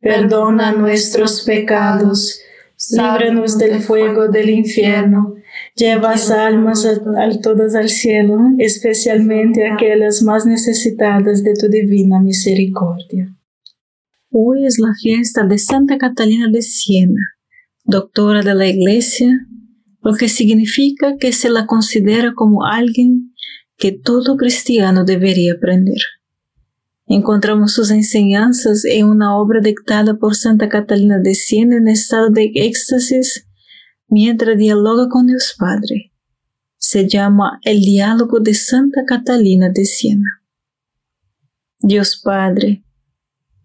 perdona nuestros pecados, líbranos del fuego del infierno, lleva almas a, todas al cielo, especialmente aquellas más necesitadas de tu divina misericordia. Hoy es la fiesta de Santa Catalina de Siena, doctora de la Iglesia, lo que significa que se la considera como alguien que todo cristiano debería aprender. Encontramos sus enseñanzas en una obra dictada por Santa Catalina de Siena en estado de éxtasis mientras dialoga con Dios Padre. Se llama El diálogo de Santa Catalina de Siena. Dios Padre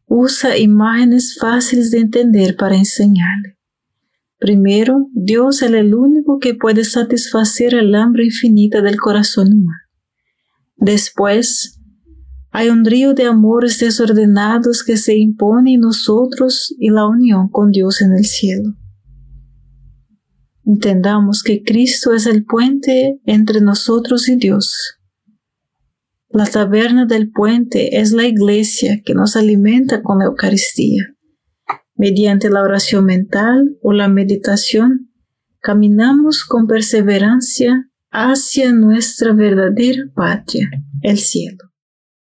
usa imágenes fáciles de entender para enseñarle. Primero, Dios es el único que puede satisfacer el hambre infinita del corazón humano. Después, hay un río de amores desordenados que se impone en nosotros y la unión con Dios en el cielo. Entendamos que Cristo es el puente entre nosotros y Dios. La taberna del puente es la iglesia que nos alimenta con la Eucaristía. Mediante la oración mental o la meditación, caminamos con perseverancia hacia nuestra verdadera patria, el cielo.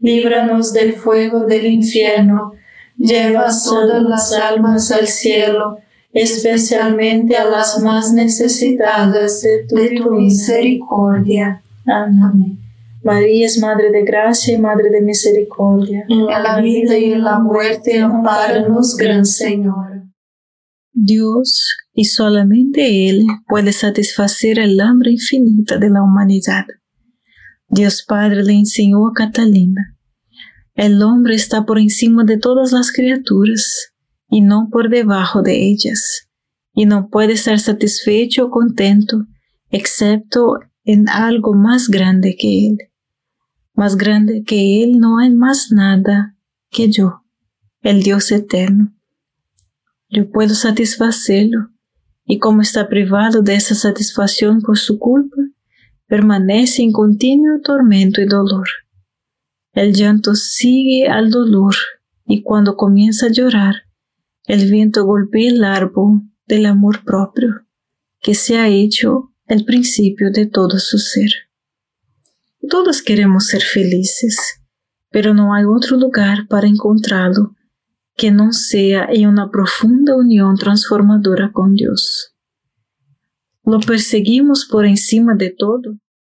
líbranos del fuego del infierno, lleva todas las almas al cielo, especialmente a las más necesitadas de tu, misericordia. Amén. María es Madre de Gracia y Madre de Misericordia. En la vida y en la muerte, amparanos, Gran Señor. Dios y solamente Él puede satisfacer el hambre infinita de la humanidad. Dios Padre le enseñó a Catalina. El hombre está por encima de todas las criaturas y no por debajo de ellas, y no puede estar satisfecho o contento excepto en algo más grande que Él. Más grande que Él no hay más nada que yo, el Dios eterno. Yo puedo satisfacerlo, y como está privado de esa satisfacción por su culpa, permanece en continuo tormento y dolor. El llanto sigue al dolor, y cuando comienza a llorar, el viento golpea el árbol del amor propio, que se ha hecho el principio de todo su ser. Todos queremos ser felices, pero no hay otro lugar para encontrarlo que no sea en una profunda unión transformadora con Dios. Lo perseguimos por encima de todo.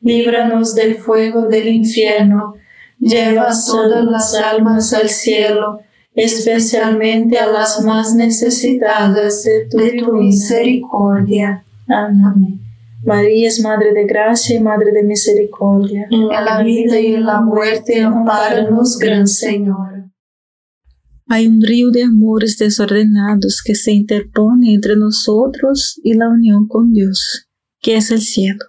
líbranos del fuego del infierno, lleva todas las almas al cielo, especialmente a las más necesitadas de tu, misericordia. Amén. María es Madre de Gracia y Madre de Misericordia. En la vida y en la muerte, amparanos, Gran Señor. Hay un río de amores desordenados que se interpone entre nosotros y la unión con Dios, que es el cielo.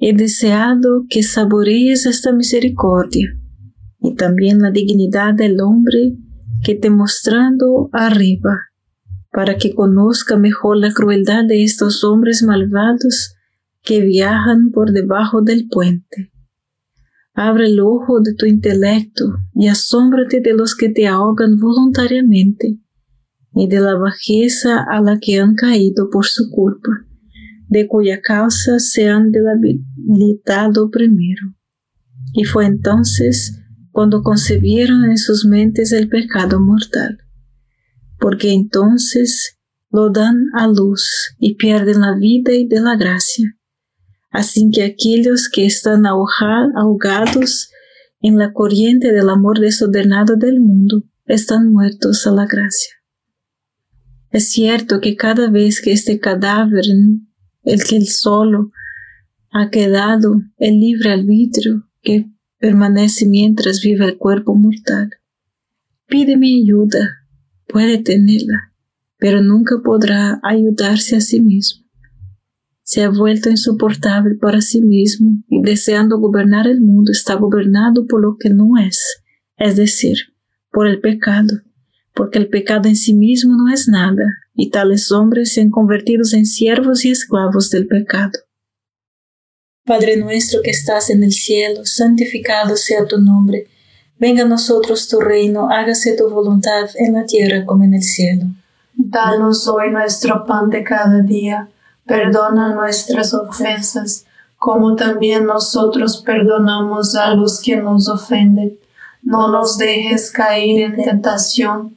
He deseado que saborees esta misericordia y también la dignidad del hombre que te mostrando arriba, para que conozca mejor la crueldad de estos hombres malvados que viajan por debajo del puente. Abre el ojo de tu intelecto y asómbrate de los que te ahogan voluntariamente y de la bajeza a la que han caído por su culpa, de cuya causa se han debilitado primero. Y fue entonces cuando concebieron en sus mentes el pecado mortal, porque entonces lo dan a luz y pierden la vida y de la gracia. Así que aquellos que están ahogados en la corriente del amor desordenado del mundo están muertos a la gracia. Es cierto que cada vez que este cadáver, el que el solo ha quedado el libre arbitrio que permanece mientras vive el cuerpo mortal, pide mi ayuda, puede tenerla, pero nunca podrá ayudarse a sí mismo. Se ha vuelto insoportable para sí mismo y deseando gobernar el mundo está gobernado por lo que no es, es decir, por el pecado, porque el pecado en sí mismo no es nada, y tales hombres se han convertido en siervos y esclavos del pecado. Padre nuestro que estás en el cielo, santificado sea tu nombre. Venga a nosotros tu reino, hágase tu voluntad en la tierra como en el cielo. Danos hoy nuestro pan de cada día, perdona nuestras ofensas, como también nosotros perdonamos a los que nos ofenden. No nos dejes caer en tentación,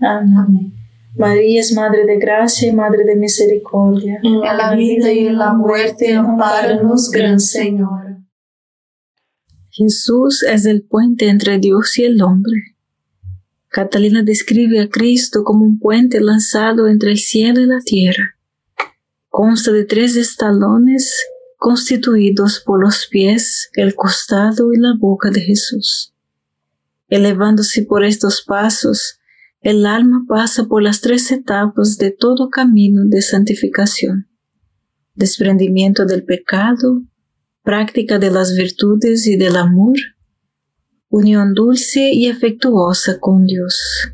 Amén. María es Madre de Gracia y Madre de Misericordia. En la vida y en la muerte, amparanos, Gran Señor. Jesús es el puente entre Dios y el hombre Catalina describe a Cristo como un puente lanzado entre el cielo y la tierra. Consta de tres estalones constituidos por los pies, el costado y la boca de Jesús. Elevándose por estos pasos, el alma pasa por las tres etapas de todo camino de santificación. Desprendimiento del pecado, práctica de las virtudes y del amor, unión dulce y afectuosa con Dios.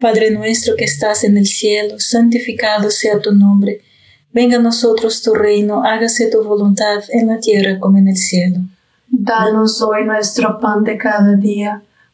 Padre nuestro que estás en el cielo, santificado sea tu nombre. Venga a nosotros tu reino, hágase tu voluntad en la tierra como en el cielo. Danos hoy nuestro pan de cada día,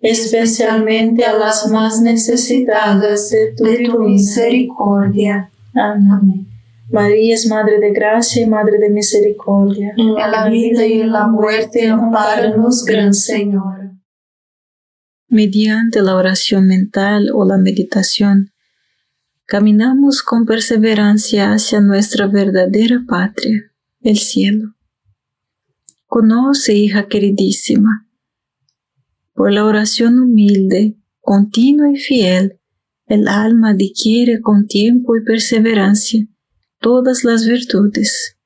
especialmente a las más necesitadas de tu, misericordia. Amén. María es Madre de Gracia y Madre de Misericordia. En la vida y en la muerte, amparanos, Gran Señor. Mediante la oración mental o la meditación, caminamos con perseverancia hacia nuestra verdadera patria, el cielo. Conoce, hija queridísima, por la oración humilde, continua y fiel, el alma adquiere con tiempo y perseverancia todas las virtudes.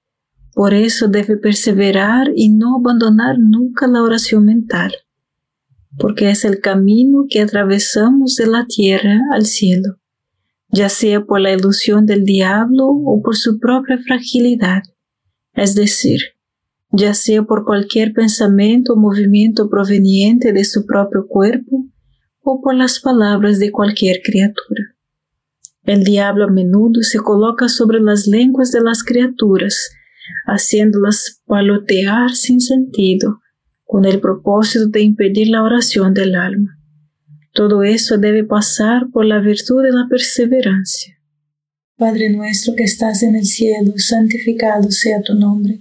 Por eso debe perseverar y no abandonar nunca la oración mental, porque es el camino que atravesamos de la tierra al cielo, ya sea por la ilusión del diablo o por su propia fragilidad, es decir, ya sea por cualquier pensamiento o movimiento proveniente de su propio cuerpo o por las palabras de cualquier criatura. El diablo a menudo se coloca sobre las lenguas de las criaturas, haciéndolas palotear sin sentido, con el propósito de impedir la oración del alma. Todo eso debe pasar por la virtud de la perseverancia. Padre nuestro que estás en el cielo, santificado sea tu nombre.